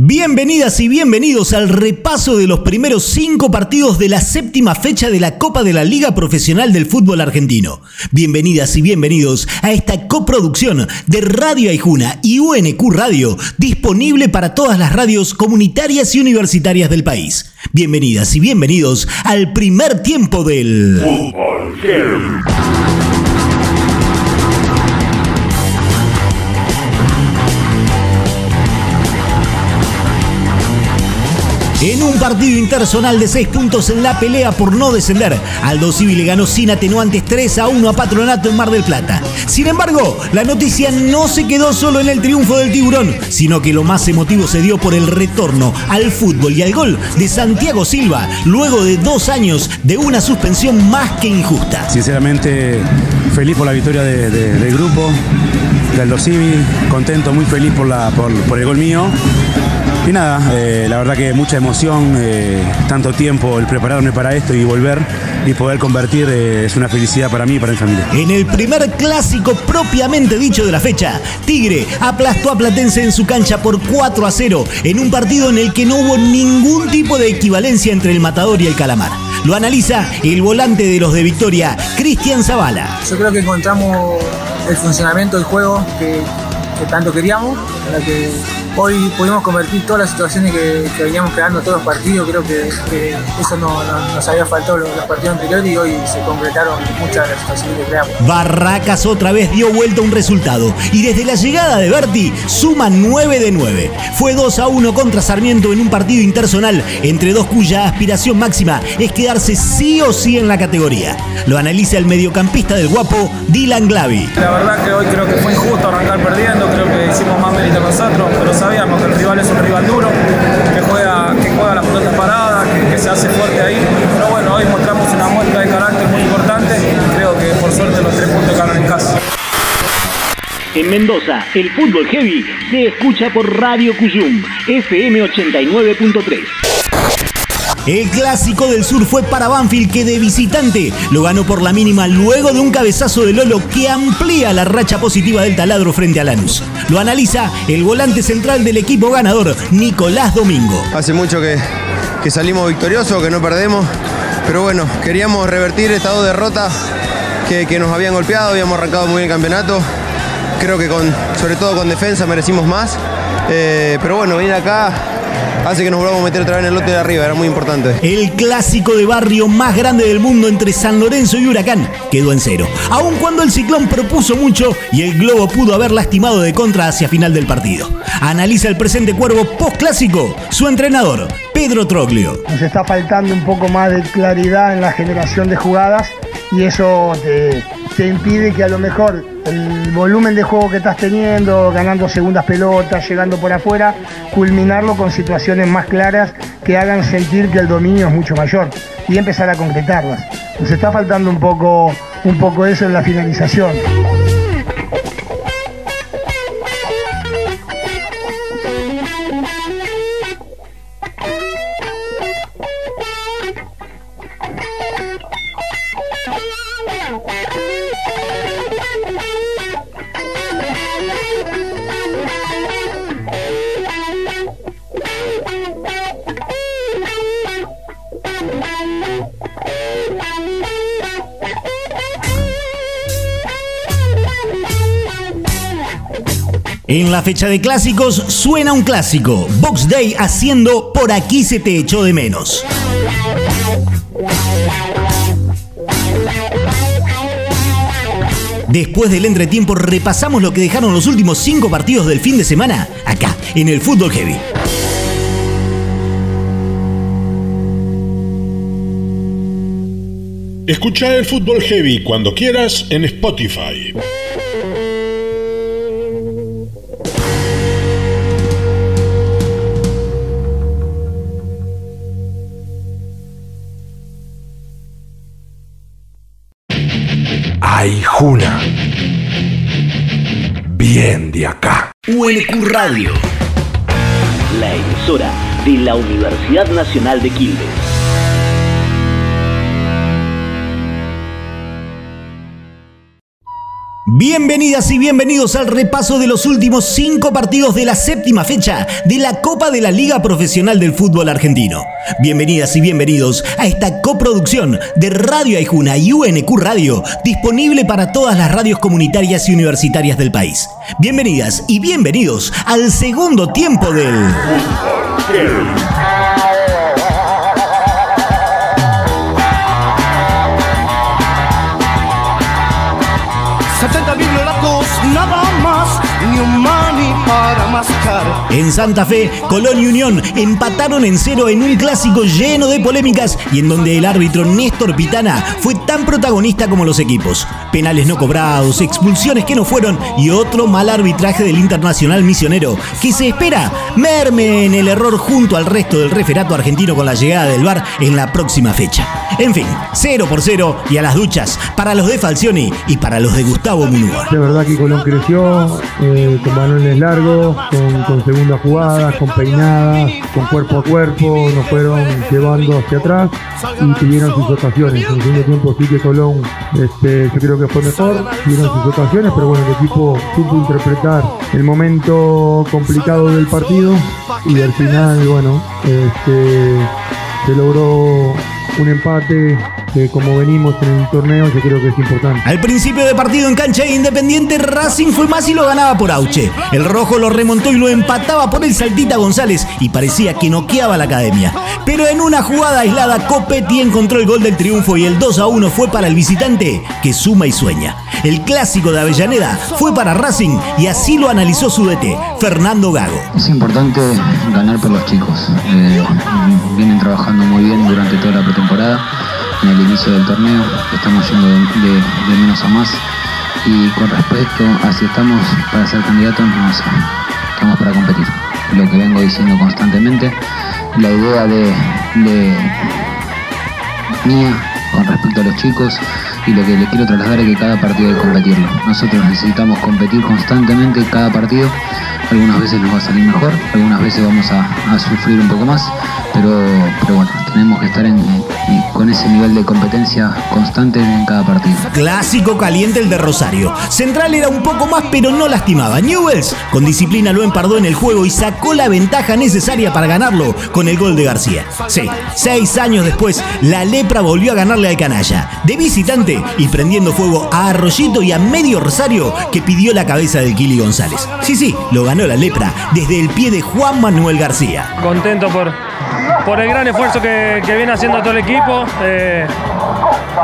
Bienvenidas y bienvenidos al repaso de los primeros cinco partidos de la séptima fecha de la Copa de la Liga Profesional del Fútbol Argentino. Bienvenidas y bienvenidos a esta coproducción de Radio Aijuna y UNQ Radio, disponible para todas las radios comunitarias y universitarias del país. Bienvenidas y bienvenidos al primer tiempo del Fútbol En un partido intersonal de 6 puntos en la pelea por no descender, Aldo Civi le ganó sin atenuantes 3 a 1 a Patronato en Mar del Plata. Sin embargo, la noticia no se quedó solo en el triunfo del tiburón, sino que lo más emotivo se dio por el retorno al fútbol y al gol de Santiago Silva, luego de dos años de una suspensión más que injusta. Sinceramente, feliz por la victoria del grupo, de Aldo Civi, contento, muy feliz por el gol mío. Y nada, eh, la verdad que mucha emoción, eh, tanto tiempo el prepararme para esto y volver y poder convertir eh, es una felicidad para mí y para mi familia. En el primer clásico propiamente dicho de la fecha, Tigre aplastó a Platense en su cancha por 4 a 0 en un partido en el que no hubo ningún tipo de equivalencia entre el matador y el calamar. Lo analiza el volante de los de Victoria, Cristian Zavala. Yo creo que encontramos el funcionamiento del juego que, tanto queríamos, que hoy pudimos convertir todas las situaciones que, veníamos creando todos los partidos. Creo que, eso no, nos había faltado los, los, partidos anteriores y hoy se concretaron muchas de las situaciones que creamos. Barracas otra vez dio vuelta un resultado y desde la llegada de Berti suma 9 de 9. Fue 2 a 1 contra Sarmiento en un partido intersonal entre dos cuya aspiración máxima es quedarse sí o sí en la categoría. Lo analiza el mediocampista del guapo Dylan Glavi. La verdad que hoy creo que fue injusto arrancar perdiendo, creo que hicimos más mérito nosotros, pero sabíamos que el rival es un rival duro, que juega, que juega la pelota parada, que, se hace fuerte ahí. Pero bueno, hoy mostramos una muestra de carácter muy importante creo que por suerte los tres puntos quedaron en casa. En Mendoza, el fútbol heavy se escucha por Radio Cuyum, FM 89.3. El clásico del sur fue para Banfield que de visitante lo ganó por la mínima luego de un cabezazo de Lolo que amplía la racha positiva del taladro frente a Lanús. Lo analiza el volante central del equipo ganador, Nicolás Domingo. Hace mucho que, salimos victoriosos, que no perdemos, pero bueno, queríamos revertir esta dos derrotas que, que nos habían golpeado, habíamos arrancado muy bien el campeonato. Creo que con, sobre todo con defensa merecimos más. Eh, pero bueno, venir acá hace que nos volvamos a meter otra vez en el lote de arriba, era muy importante. El clásico de barrio más grande del mundo entre San Lorenzo y Huracán quedó en cero, aun cuando el ciclón propuso mucho y el globo pudo haber lastimado de contra hacia final del partido. Analiza el presente cuervo post-clásico, su entrenador, Pedro Troglio. Nos está faltando un poco más de claridad en la generación de jugadas y eso te, te impide que a lo mejor el volumen de juego que estás teniendo, ganando segundas pelotas, llegando por afuera, culminarlo con situaciones más claras que hagan sentir que el dominio es mucho mayor y empezar a concretarlas. Nos está faltando un poco, un poco eso en la finalización. En la fecha de clásicos suena un clásico. Box Day haciendo Por aquí se te echó de menos. Después del entretiempo repasamos lo que dejaron los últimos cinco partidos del fin de semana acá en el Fútbol Heavy. Escucha el Fútbol Heavy cuando quieras en Spotify. Bien de acá. UNQ Radio. La emisora de la Universidad Nacional de Quilmes. Bienvenidas y bienvenidos al repaso de los últimos cinco partidos de la séptima fecha de la Copa de la Liga Profesional del Fútbol Argentino. Bienvenidas y bienvenidos a esta coproducción de Radio Aijuna y UNQ Radio, disponible para todas las radios comunitarias y universitarias del país. Bienvenidas y bienvenidos al segundo tiempo del... nada más, ni un mascar. En Santa Fe, Colón y Unión empataron en cero en un clásico lleno de polémicas y en donde el árbitro Néstor Pitana fue tan protagonista como los equipos. Penales no cobrados, expulsiones que no fueron y otro mal arbitraje del Internacional Misionero que se espera merme en el error junto al resto del referato argentino con la llegada del VAR en la próxima fecha. En fin, cero por cero y a las duchas para los de Falcioni y para los de Gustavo Munúa. De verdad que Colón creció eh, con balones con, con segundas jugadas, con peinadas, con cuerpo a cuerpo, nos fueron llevando hacia atrás y tuvieron sus ocasiones. En el segundo tiempo sí que Colón, este, yo creo que fue mejor, tuvieron sus ocasiones, pero bueno, el equipo supo interpretar el momento complicado del partido y al final, bueno, este, se logró un empate que como venimos en el torneo yo creo que es importante. Al principio de partido en cancha de Independiente, Racing fue más y lo ganaba por Auche. El rojo lo remontó y lo empataba por el Saltita González y parecía que noqueaba la academia. Pero en una jugada aislada, Copetti encontró el gol del triunfo y el 2 a 1 fue para el visitante que suma y sueña. El clásico de Avellaneda fue para Racing y así lo analizó su DT, Fernando Gago. Es importante ganar por los chicos. Eh, vienen trabajando muy bien durante toda la pretemporada en el inicio del torneo, estamos yendo de, de, menos a más y con respecto a si estamos para ser candidatos, no sé, estamos para competir. Lo que vengo diciendo constantemente, la idea de, de mía con respecto a los chicos y lo que le quiero trasladar es que cada partido hay que competirlo. Nosotros necesitamos competir constantemente cada partido. Algunas veces nos va a salir mejor, algunas veces vamos a, a sufrir un poco más, pero, pero bueno, tenemos que estar en, en, con ese nivel de competencia constante en cada partido. Clásico caliente el de Rosario. Central era un poco más, pero no lastimaba. Newells con disciplina lo empardó en el juego y sacó la ventaja necesaria para ganarlo con el gol de García. Sí, seis años después, la lepra volvió a ganarle al canalla. De visitante y prendiendo fuego a Arroyito y a medio Rosario que pidió la cabeza del Kili González. Sí, sí, lo ganó la lepra desde el pie de Juan Manuel García. Contento por, por el gran esfuerzo que, que viene haciendo todo el equipo. Eh,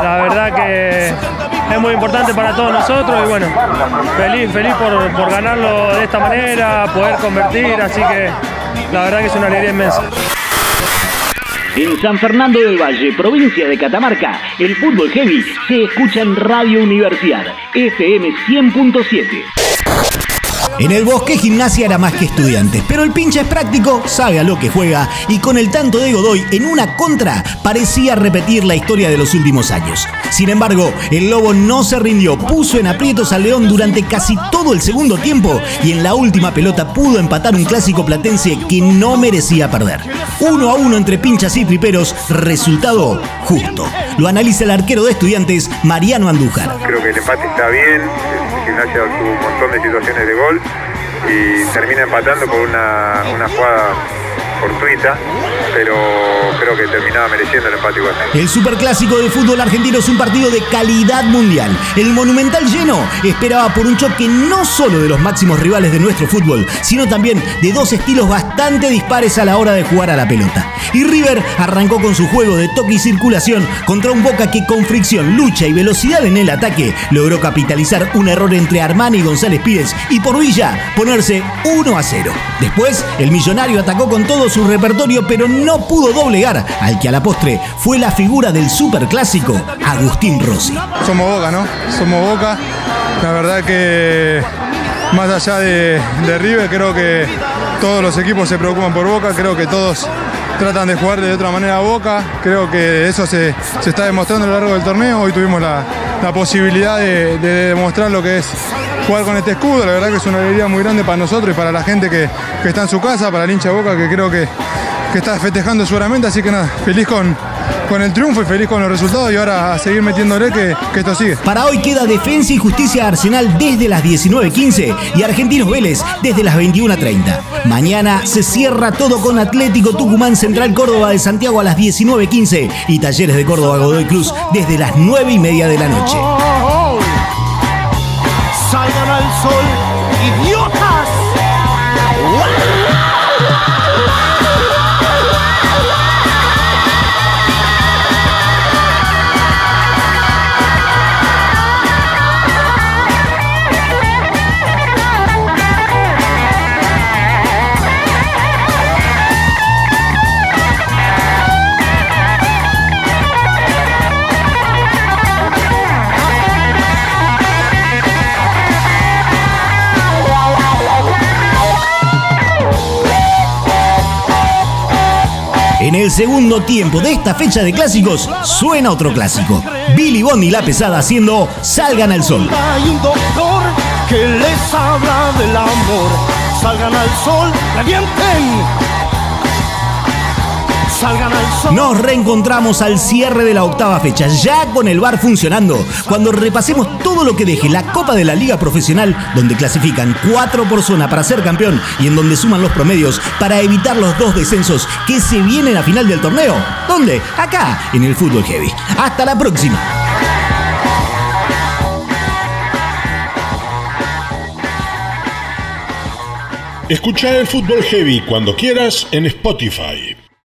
la verdad que es muy importante para todos nosotros y bueno, feliz, feliz por, por ganarlo de esta manera, poder convertir, así que la verdad que es una alegría inmensa. En San Fernando del Valle, provincia de Catamarca, el fútbol heavy se escucha en Radio Universidad, FM 100.7. En el bosque gimnasia era más que estudiantes, pero el pinche es práctico, sabe a lo que juega y con el tanto de Godoy en una contra parecía repetir la historia de los últimos años. Sin embargo, el Lobo no se rindió, puso en aprietos al León durante casi todo el segundo tiempo y en la última pelota pudo empatar un clásico platense que no merecía perder. Uno a uno entre pinchas y triperos, resultado justo. Lo analiza el arquero de estudiantes, Mariano Andújar. Creo que el empate está bien, Gimnasia tuvo un montón de situaciones de gol y termina empatando por una, una jugada fortuita, pero creo que terminaba mereciendo el empate igual. El superclásico de fútbol argentino es un partido de calidad mundial. El monumental lleno esperaba por un choque no solo de los máximos rivales de nuestro fútbol, sino también de dos estilos bastante dispares a la hora de jugar a la pelota. Y River arrancó con su juego de toque y circulación contra un Boca que con fricción, lucha y velocidad en el ataque logró capitalizar un error entre Armani y González Pires y por Villa ponerse 1 a 0. Después, el millonario atacó con todo su repertorio, pero no pudo doblegar al que a la postre fue la figura del superclásico, Agustín Rossi. Somos Boca, ¿no? Somos Boca. La verdad que más allá de, de River, creo que todos los equipos se preocupan por Boca, creo que todos tratan de jugar de otra manera a Boca, creo que eso se, se está demostrando a lo largo del torneo, hoy tuvimos la, la posibilidad de, de, demostrar lo que es jugar con este escudo, la verdad que es una alegría muy grande para nosotros y para la gente que, que está en su casa, para el hincha Boca que creo que, que está festejando seguramente, así que nada, feliz con, con el triunfo y feliz con los resultados y ahora a seguir metiéndole que, que esto sigue. Para hoy queda Defensa y Justicia Arsenal desde las 19.15 y Argentinos Vélez desde las 21.30. Mañana se cierra todo con Atlético Tucumán Central Córdoba de Santiago a las 19.15 y Talleres de Córdoba Godoy Cruz desde las 9 y media de la noche. Salgan al sol, idiotas. En el segundo tiempo de esta fecha de clásicos suena otro clásico. Billy Bond y La Pesada haciendo Salgan al Sol. Hay un doctor que les habla del amor. Salgan al sol, revienten. Salgan al sol. Nos reencontramos al cierre de la octava fecha, ya con el bar funcionando, cuando repasemos todo lo que deje la Copa de la Liga Profesional, donde clasifican cuatro por zona para ser campeón y en donde suman los promedios para evitar los dos descensos que se vienen a final del torneo. ¿Dónde? Acá, en el Fútbol Heavy. Hasta la próxima. Escucha el Fútbol Heavy cuando quieras en Spotify.